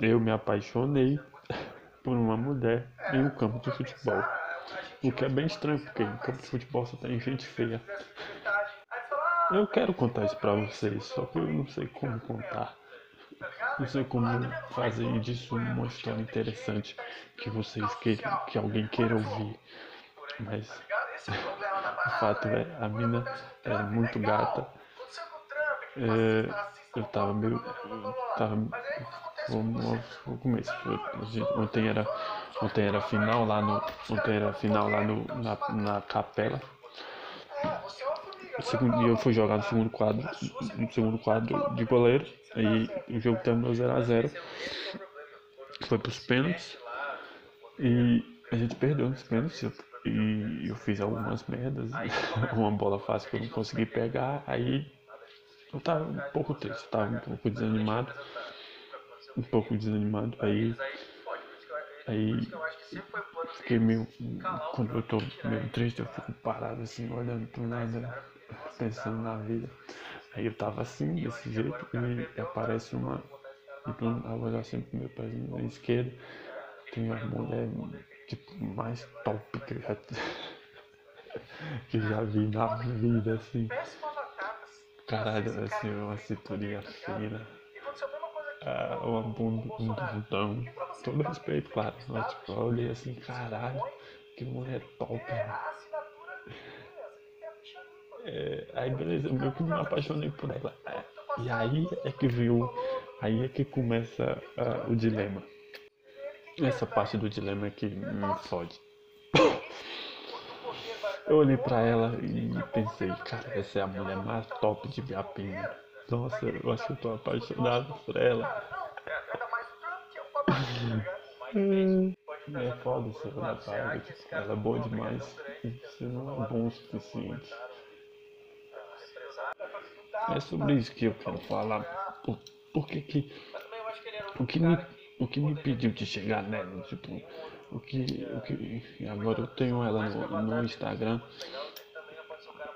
eu me apaixonei por uma mulher em um campo de futebol. O que é bem estranho, porque em campo de futebol só tem gente feia. Eu quero contar isso pra vocês, só que eu não sei como contar. Não sei como fazer disso uma história interessante que vocês queiram, que alguém queira ouvir. Mas o fato é, a mina é muito gata. É, eu tava meio. Eu tava. Vamos ao começo. Ontem era, ontem era final lá no. Ontem era final lá no, na, na capela. E eu fui jogar no segundo quadro, no segundo quadro de goleiro. Aí o jogo terminou 0x0. Foi pros pênaltis. E a gente perdeu nos pênaltis. E eu fiz algumas merdas. Uma bola fácil que eu não consegui pegar. Aí eu tava um pouco triste, eu tava um pouco desanimado. Um pouco desanimado. Aí. Aí fiquei meio. Quando eu tô meio triste, eu fico parado assim, olhando pro nada, pensando na vida. Aí eu tava assim, desse jeito, e aparece uma. Então, eu olhar sempre pro meu pezinho na esquerda. Tem uma mulher tipo, mais top que eu já, que já vi na vida, assim. Caralho, assim, uma cinturinha fina. Ah, uma bunda, um bundão. Todo respeito, claro. Mas tipo, eu olhei assim, caralho, que mulher top, mano. É, aí beleza, eu que me apaixonei por ela. É, e aí é que viu, aí é que começa uh, o dilema. Essa parte do dilema é que me fode. Eu olhei pra ela e pensei, cara, essa é a mulher mais top de Biapina. Nossa, eu acho que eu tô apaixonado por ela. É foda ser parada, tipo, ela é boa demais. Você não é bom o suficiente. É sobre isso que eu quero falar. Por, por que que. O que me, o que me pediu de chegar nela? Tipo, o que, o que. Agora eu tenho ela no, no Instagram.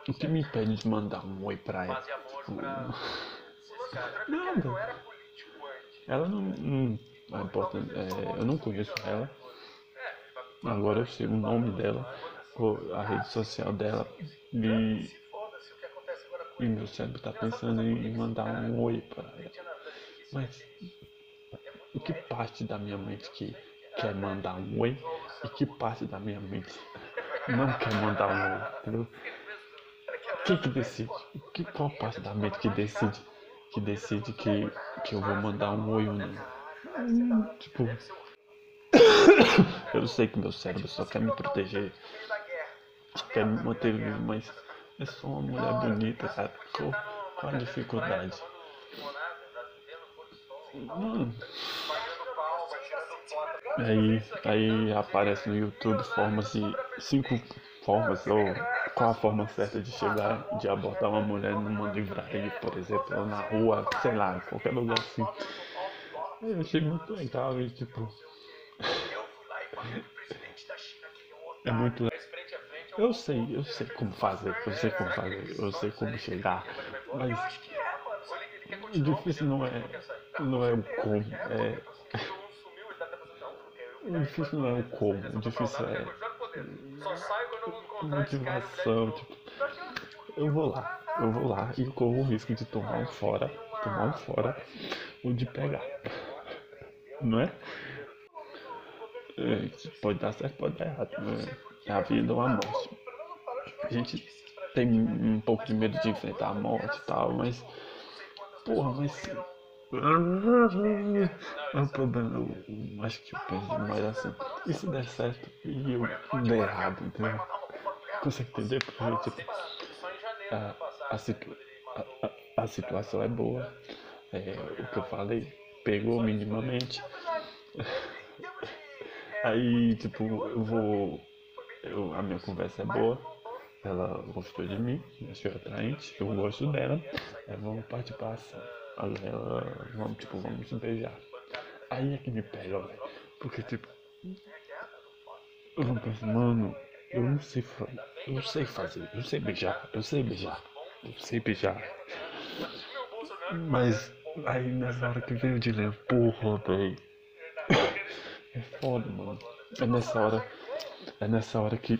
O que me impede de mandar um oi pra ela? Tipo, nada. Ela não. não é importante, é, eu não conheço ela. Agora eu sei o nome dela, a rede social dela. E e meu cérebro está pensando em mandar um oi para ela. Mas o que parte da minha mente que quer mandar um oi e que parte da minha mente não quer mandar um oi, entendeu? Quem que decide? Que, qual parte da mente que decide que decide que, que eu vou mandar um oi ou não? Tipo, eu sei que meu cérebro só quer me proteger, só quer me manter vivo, mas eu sou uma mulher bonita, cara. Qual, qual a dificuldade? Hum. Aí, aí aparece no YouTube formas de. cinco formas, ou qual a forma certa de chegar, de abordar uma mulher numa livraria, por exemplo, ou na rua, sei lá, qualquer lugar assim. Eu achei muito legal e tipo. É muito legal. Eu sei, eu sei como fazer, eu sei como fazer, eu sei como chegar, mas o difícil não é, não é o como, é. O difícil não é o como, o difícil é motivação, tipo, eu vou lá, eu vou lá e corro o risco de tomar um fora, tomar um fora ou de pegar. Não é? é pode dar certo, pode dar errado. É a vida ou a morte. A gente tem um pouco de medo de enfrentar a morte e tal, mas. Porra, mas. É um problema, eu acho que eu penso mais assim. E se der certo e eu der errado, entendeu? Consegue entender? Porque, tipo, a, a, situ, a, a, situação é boa. É, o que eu falei pegou minimamente. Aí, tipo, eu vou eu, a minha conversa é boa, ela gostou de mim, achou atraente, eu gosto dela, é, vamos partir pra ação. Ela, vamos, tipo, vamos beijar. Aí é que me pega, velho. Porque, tipo, eu não penso, mano, eu não sei eu sei fazer, eu sei beijar, eu sei beijar, eu sei beijar. Mas aí nessa hora que veio o dilema, porra, velho, É foda, mano. É nessa hora. É nessa hora que.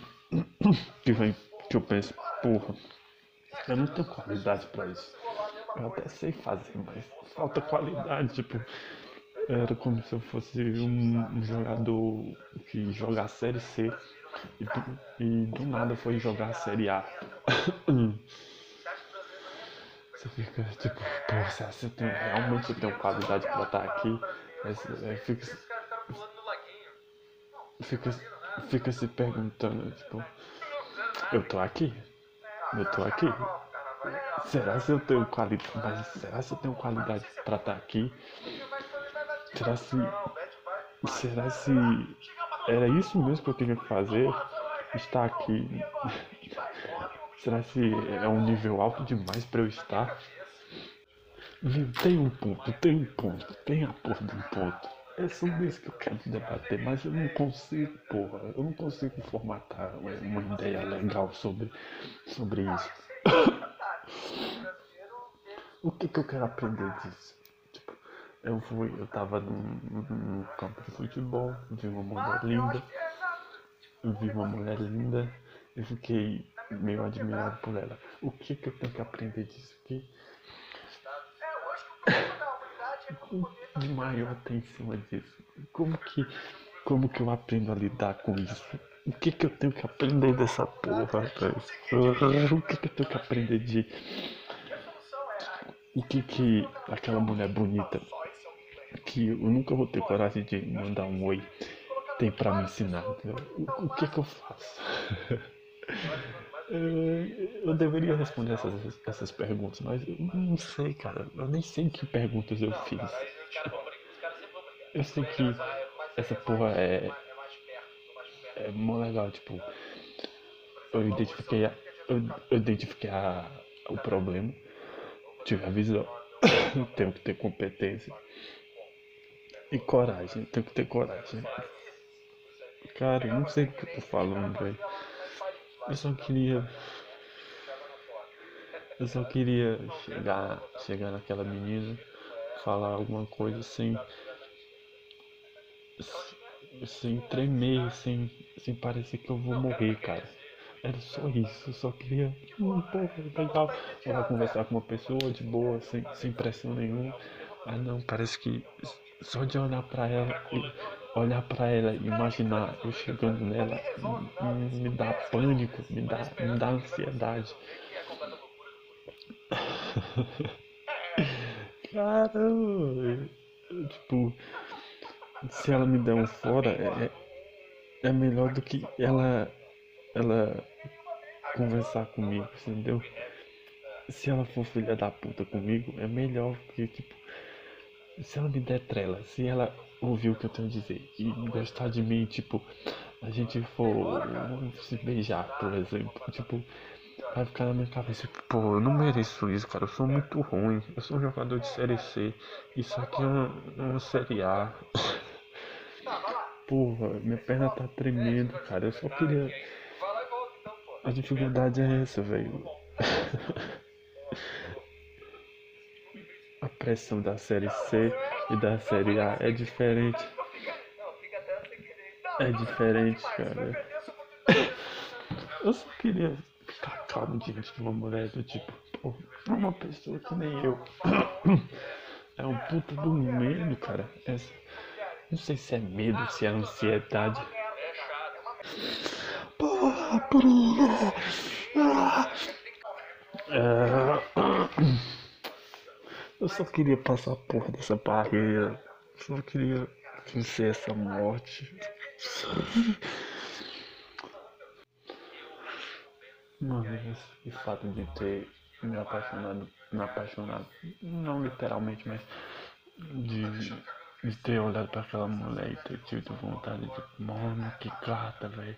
que vem. Que eu penso, porra. Eu não tenho qualidade pra isso. Eu até sei fazer, mas falta qualidade, tipo. Era como se eu fosse um, jogador que joga a série C e do, e do nada foi jogar a série A. Você fica tipo, pô, será eu tenho, realmente eu tenho qualidade pra estar aqui? Aí, aí fica, fica, fica se perguntando, tipo, eu tô aqui? Eu tô aqui? Será se eu tenho qualidade? Mas será se eu tenho qualidade pra estar aqui? Será se. Será se. Era isso mesmo que eu tinha que fazer? Estar aqui. Será se é um nível alto demais pra eu estar? Tem um ponto, tem um ponto, tem a porra de um ponto. É sobre isso que eu quero debater, mas eu não consigo, porra, eu não consigo formatar uma ideia legal sobre, sobre isso. o que que eu quero aprender disso? Tipo, eu fui, eu tava num, campo de futebol, vi uma mulher linda, vi uma mulher linda e fiquei meio admirado por ela. O que que eu tenho que aprender disso aqui? O de maior tem em cima disso? Como que, como que eu aprendo a lidar com isso? O que que eu tenho que aprender dessa porra, rapaz? O que que eu tenho que aprender de... O que que aquela mulher bonita, que eu nunca vou ter coragem de mandar um oi, tem pra me ensinar? O, o que que eu faço? Eu deveria responder essas, essas perguntas, mas eu não sei, cara. Eu nem sei que perguntas eu fiz. Eu sei que essa porra é. É mó legal, tipo. Eu identifiquei, a, eu, eu identifiquei a, o problema, tive a visão, tenho que ter competência e coragem, tenho que ter coragem. Cara, eu não sei o que eu tô falando, velho. Eu só queria. Eu só queria chegar, chegar naquela menina, falar alguma coisa sem. Sem tremer, sem, sem parecer que eu vou morrer, cara. Era só isso, eu só queria. Hum, pô, legal. Ela conversar com uma pessoa de boa, sem, sem pressão nenhuma. Mas não, parece que só de olhar pra ela olhar para ela, imaginar eu chegando nela, me, me dá pânico, me dá, me dá ansiedade. Caramba, tipo, se ela me der um fora, é, é melhor do que ela, ela conversar comigo, entendeu? Se ela for filha da puta comigo, é melhor, porque, tipo, se ela me der trela, se ela ouvir o que eu tenho a dizer e gostar de mim, tipo, a gente for se beijar, por exemplo, tipo, vai ficar na minha cabeça, pô, eu não mereço isso, cara, eu sou muito ruim, eu sou um jogador de série C, isso aqui é uma, uma série A. Porra, minha perna tá tremendo, cara, eu só queria. A dificuldade é essa, velho. a pressão da série C e da série A é diferente. É diferente, cara. Eu só queria ficar calmo diante de uma mulher do tipo, pô, uma pessoa que nem eu. É um puta do medo, cara. É, não sei se é medo, se é ansiedade. É... Eu só queria passar a porra dessa barreira. Só queria vencer essa morte. Mano, esse fato de ter me apaixonado, me apaixonado, não literalmente, mas de, de ter olhado para aquela mulher e ter tido vontade de, mano, que gata, velho.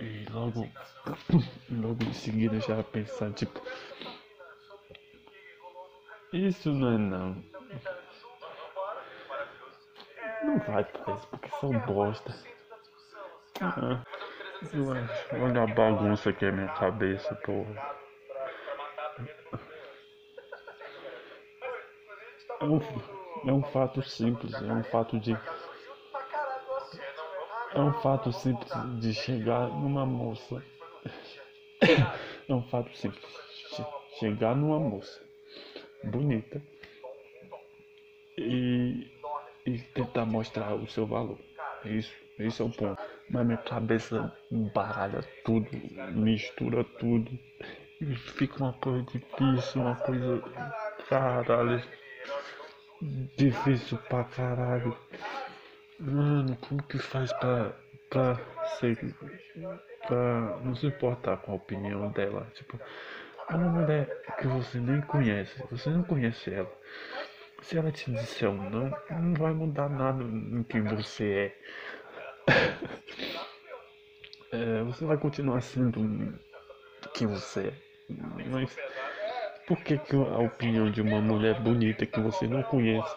E logo, logo em seguida já pensar, tipo, isso não é não. Não vai pra isso, porque são bosta. Ah, olha a bagunça que é minha cabeça, porra. É um, é um fato simples, é um fato de. É um fato simples de chegar numa moça. É um fato simples. Chegar numa moça bonita e, e tentar mostrar o seu valor. Isso, esse é o ponto. Mas minha cabeça baralha tudo, mistura tudo. E fica uma coisa difícil, uma coisa. Caralho. Difícil pra caralho. Mano, como que faz pra, pra ser. pra não se importar com a opinião dela? Tipo, é uma mulher que você nem conhece, você não conhece ela. Se ela te disser um não, não vai mudar nada no que você é. é você vai continuar sendo quem você é. Mas por que, que a opinião de uma mulher bonita que você não conhece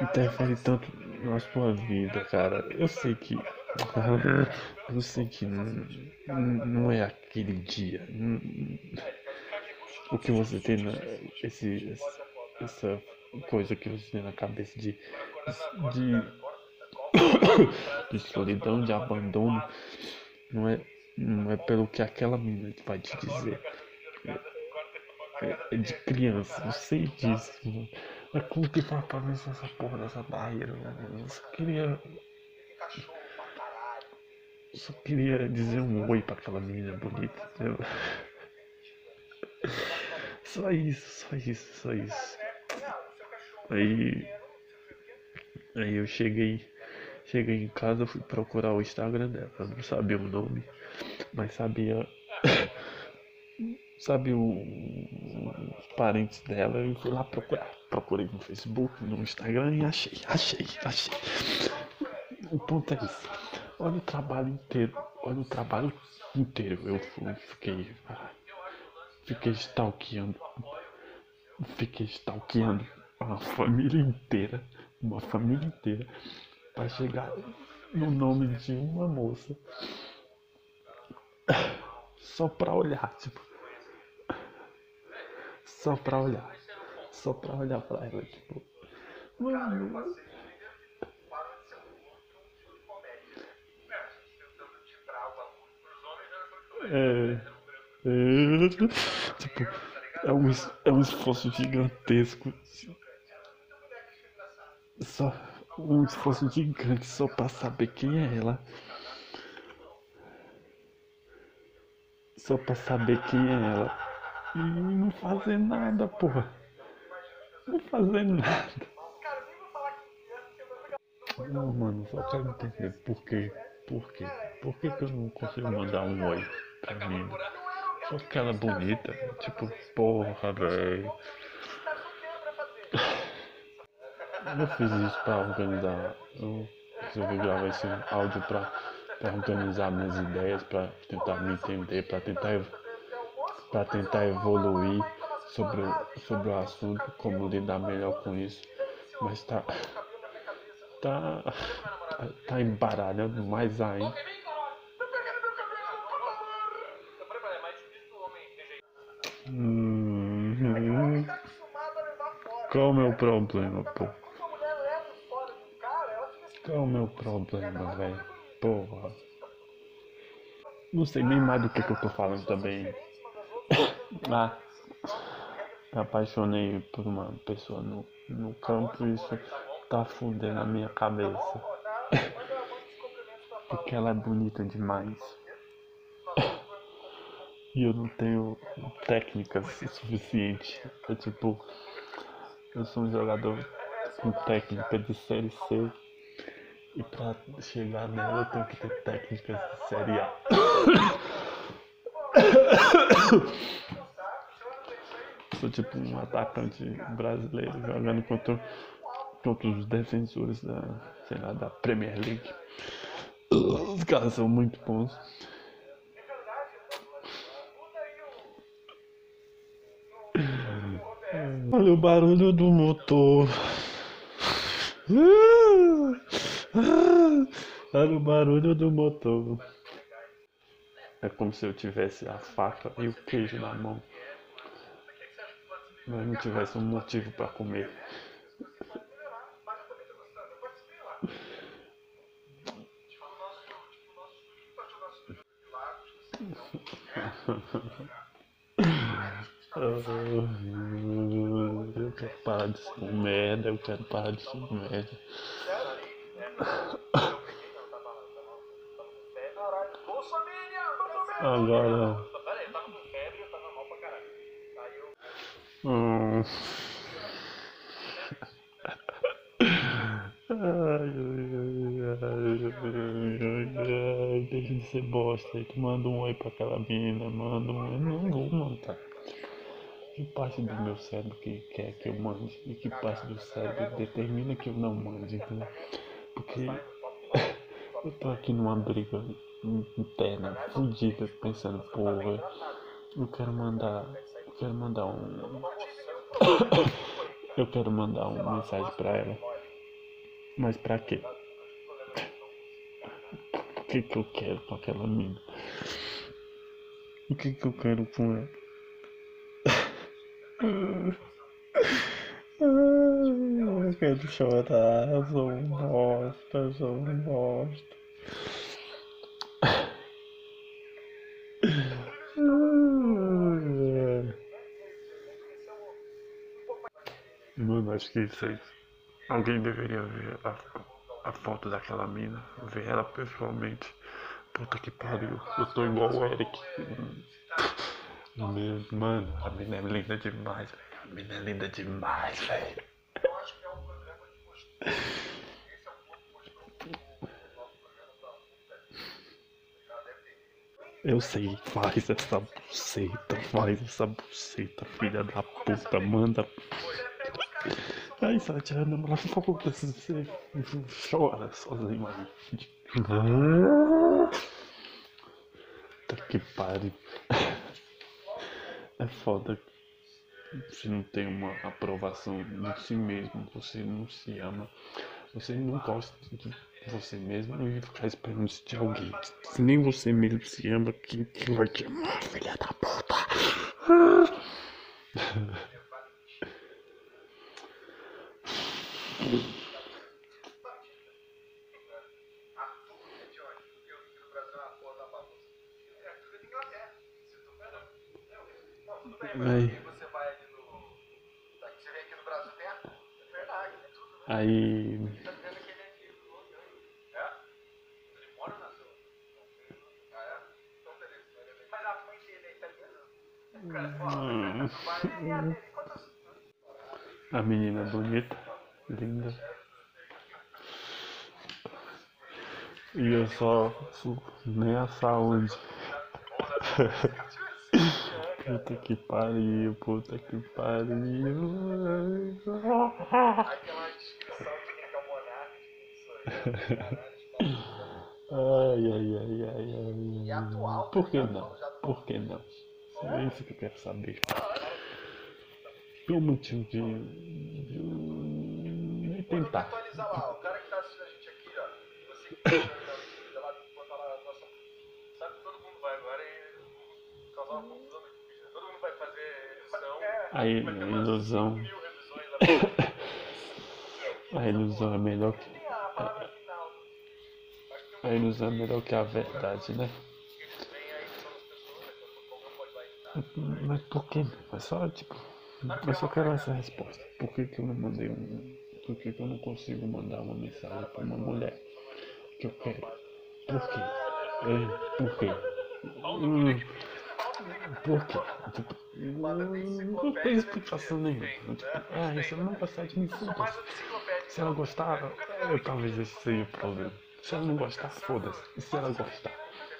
interfere tanto na sua vida, cara? Eu sei que. Eu sei que não, não é aquele dia. O que você tem na. Esse, essa coisa que você tem na cabeça de. de, de solidão, de abandono. Não é, não é pelo que aquela menina vai te dizer. É, é de criança, eu sei disso, mano. Mas como que faz pra vencer essa porra dessa barreira, mano? Eu só queria. Eu só queria dizer um oi pra aquela menina bonita, entendeu? Só isso, só isso, só isso. Aí. Aí eu cheguei. Cheguei em casa, fui procurar o Instagram dela. Eu não sabia o nome, mas sabia sabe, o, os parentes dela. Eu fui lá procurar. Procurei no Facebook, no Instagram e achei, achei, achei. O ponto é isso. Olha o trabalho inteiro. Olha o trabalho inteiro. Eu fui, fiquei. Fiquei stalkeando. Fiquei stalkeando uma família inteira. Uma família inteira. Para chegar no nome de uma moça. Só pra olhar, tipo só pra olhar. Só pra olhar pra ela, tipo. Mano. É, é, tipo, é um, é um esforço gigantesco. Só um esforço gigante só pra saber quem é ela. Só pra saber quem é ela. E não fazer nada, porra. Não fazer nada. Não, mano, só quero entender por quê. Por quê? Por que, que eu não consigo mandar um oi pra mim? Só porque ela é bonita. Tipo, porra, velho. Eu fiz isso pra organizar. Eu resolvi gravar esse áudio pra, pra organizar minhas ideias, pra tentar me entender, pra tentar para tentar evoluir sobre sobre o assunto, como lidar melhor com isso. Mas tá. Tá. Tá embaralhando mais ainda. Hum, qual o meu problema, pô? Qual é o meu problema, velho? Porra. Não sei nem mais do que, que eu tô falando também. Ah, me apaixonei por uma pessoa no, no campo e isso tá fudendo a minha cabeça. Porque ela é bonita demais. E eu não tenho técnicas suficiente. É tipo, eu sou um jogador com técnica de série C. E pra chegar nela eu tenho que ter técnicas de série A. Sou tipo um atacante brasileiro jogando contra, contra os defensores da, sei lá, da Premier League. Os caras são muito bons. Olha o barulho do motor. Olha o barulho do motor. É como se eu tivesse a faca e o queijo na mão. Mas não tivesse um motivo para comer. Eu quero parar de ser um merda, eu quero parar de ser um merda. Agora. Hum. Deixa de ser bosta. Tu manda um oi pra aquela mina, manda um oi. Não vou mandar. Que parte do meu cérebro que quer que eu mande e que parte do cérebro determina que eu não mande, entendeu? Porque eu tô aqui numa briga interna, fodida, pensando, porra, eu quero mandar, quero mandar um. eu quero mandar uma mensagem pra ela. Mas pra quê? O que que eu quero com aquela mina? O que que eu quero com ela? Eu quero chorar, eu sou um bosta, eu sou um bosta. Mano, acho que isso aí. Alguém deveria ver a, a foto daquela mina, ver ela pessoalmente. Puta que pariu, eu tô igual o Eric. Mano, a mina é linda demais, velho. A mina é linda demais, velho. Eu sei, faz essa buceta, faz essa buceta, filha da puta, manda. Ai, Satiana, mas foda-se, você chora sozinho aí. Tá que pariu. É foda. Você não tem uma aprovação de si mesmo, você não se ama, você não gosta de você mesmo e ficar esperando isso de alguém. Se nem você mesmo se ama, quem, quem vai te amar, filha da puta? Aí. Aí. Hum. A menina bonita, linda. E eu só nem a saúde. Puta que pariu, puta que pariu. Ai, ai, ai, ai, ai. Por que não? Por que não? É isso que eu quero saber. Pelo motivo de, de, de tentar. O cara que tá assistindo a gente aqui, ó, você que tá achando lá, botar lá a nossa. Sabe que todo mundo vai agora e causar uma confusão aqui, bicho. Todo mundo vai fazer edição. Aí, vai ter a umas ilusão. mil revisões lá. A ilusão é melhor que. A ilusão é melhor que a verdade, né? Mas por que? É só, tipo. Eu só quero essa resposta. Por que, que eu não mandei um. Por que, que eu não consigo mandar uma mensagem pra uma mulher que eu quero? Por quê? É, por quê? Hum, por quê? Tipo, hum, não tem explicação nenhuma. Tipo, ah, ela não gostar de mim. Se ela gostar, eu, talvez esse seja o problema. Se ela não gostar, foda-se. E se ela gostar?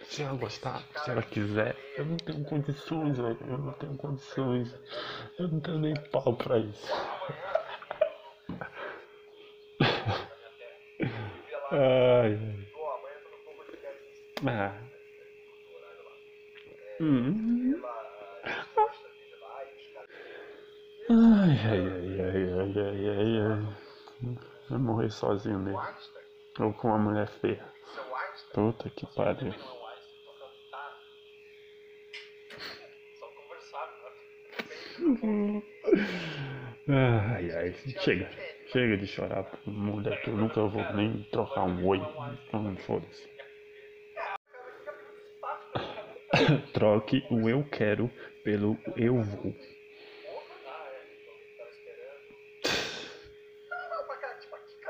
Se ela gostar, se ela quiser, eu não tenho condições, velho. Eu não tenho condições. Eu não tenho nem pau pra isso. Ai, Ah. Hum. ai, ai, ai, ai, ai, ai, ai. Vai morrer sozinho. Einstein, Ou com uma mulher feia. Puta que pariu. Ai, ai, chega. Chega de chorar por mulher que eu nunca vou nem trocar um oi. Então, foda-se. Troque o eu quero pelo eu vou.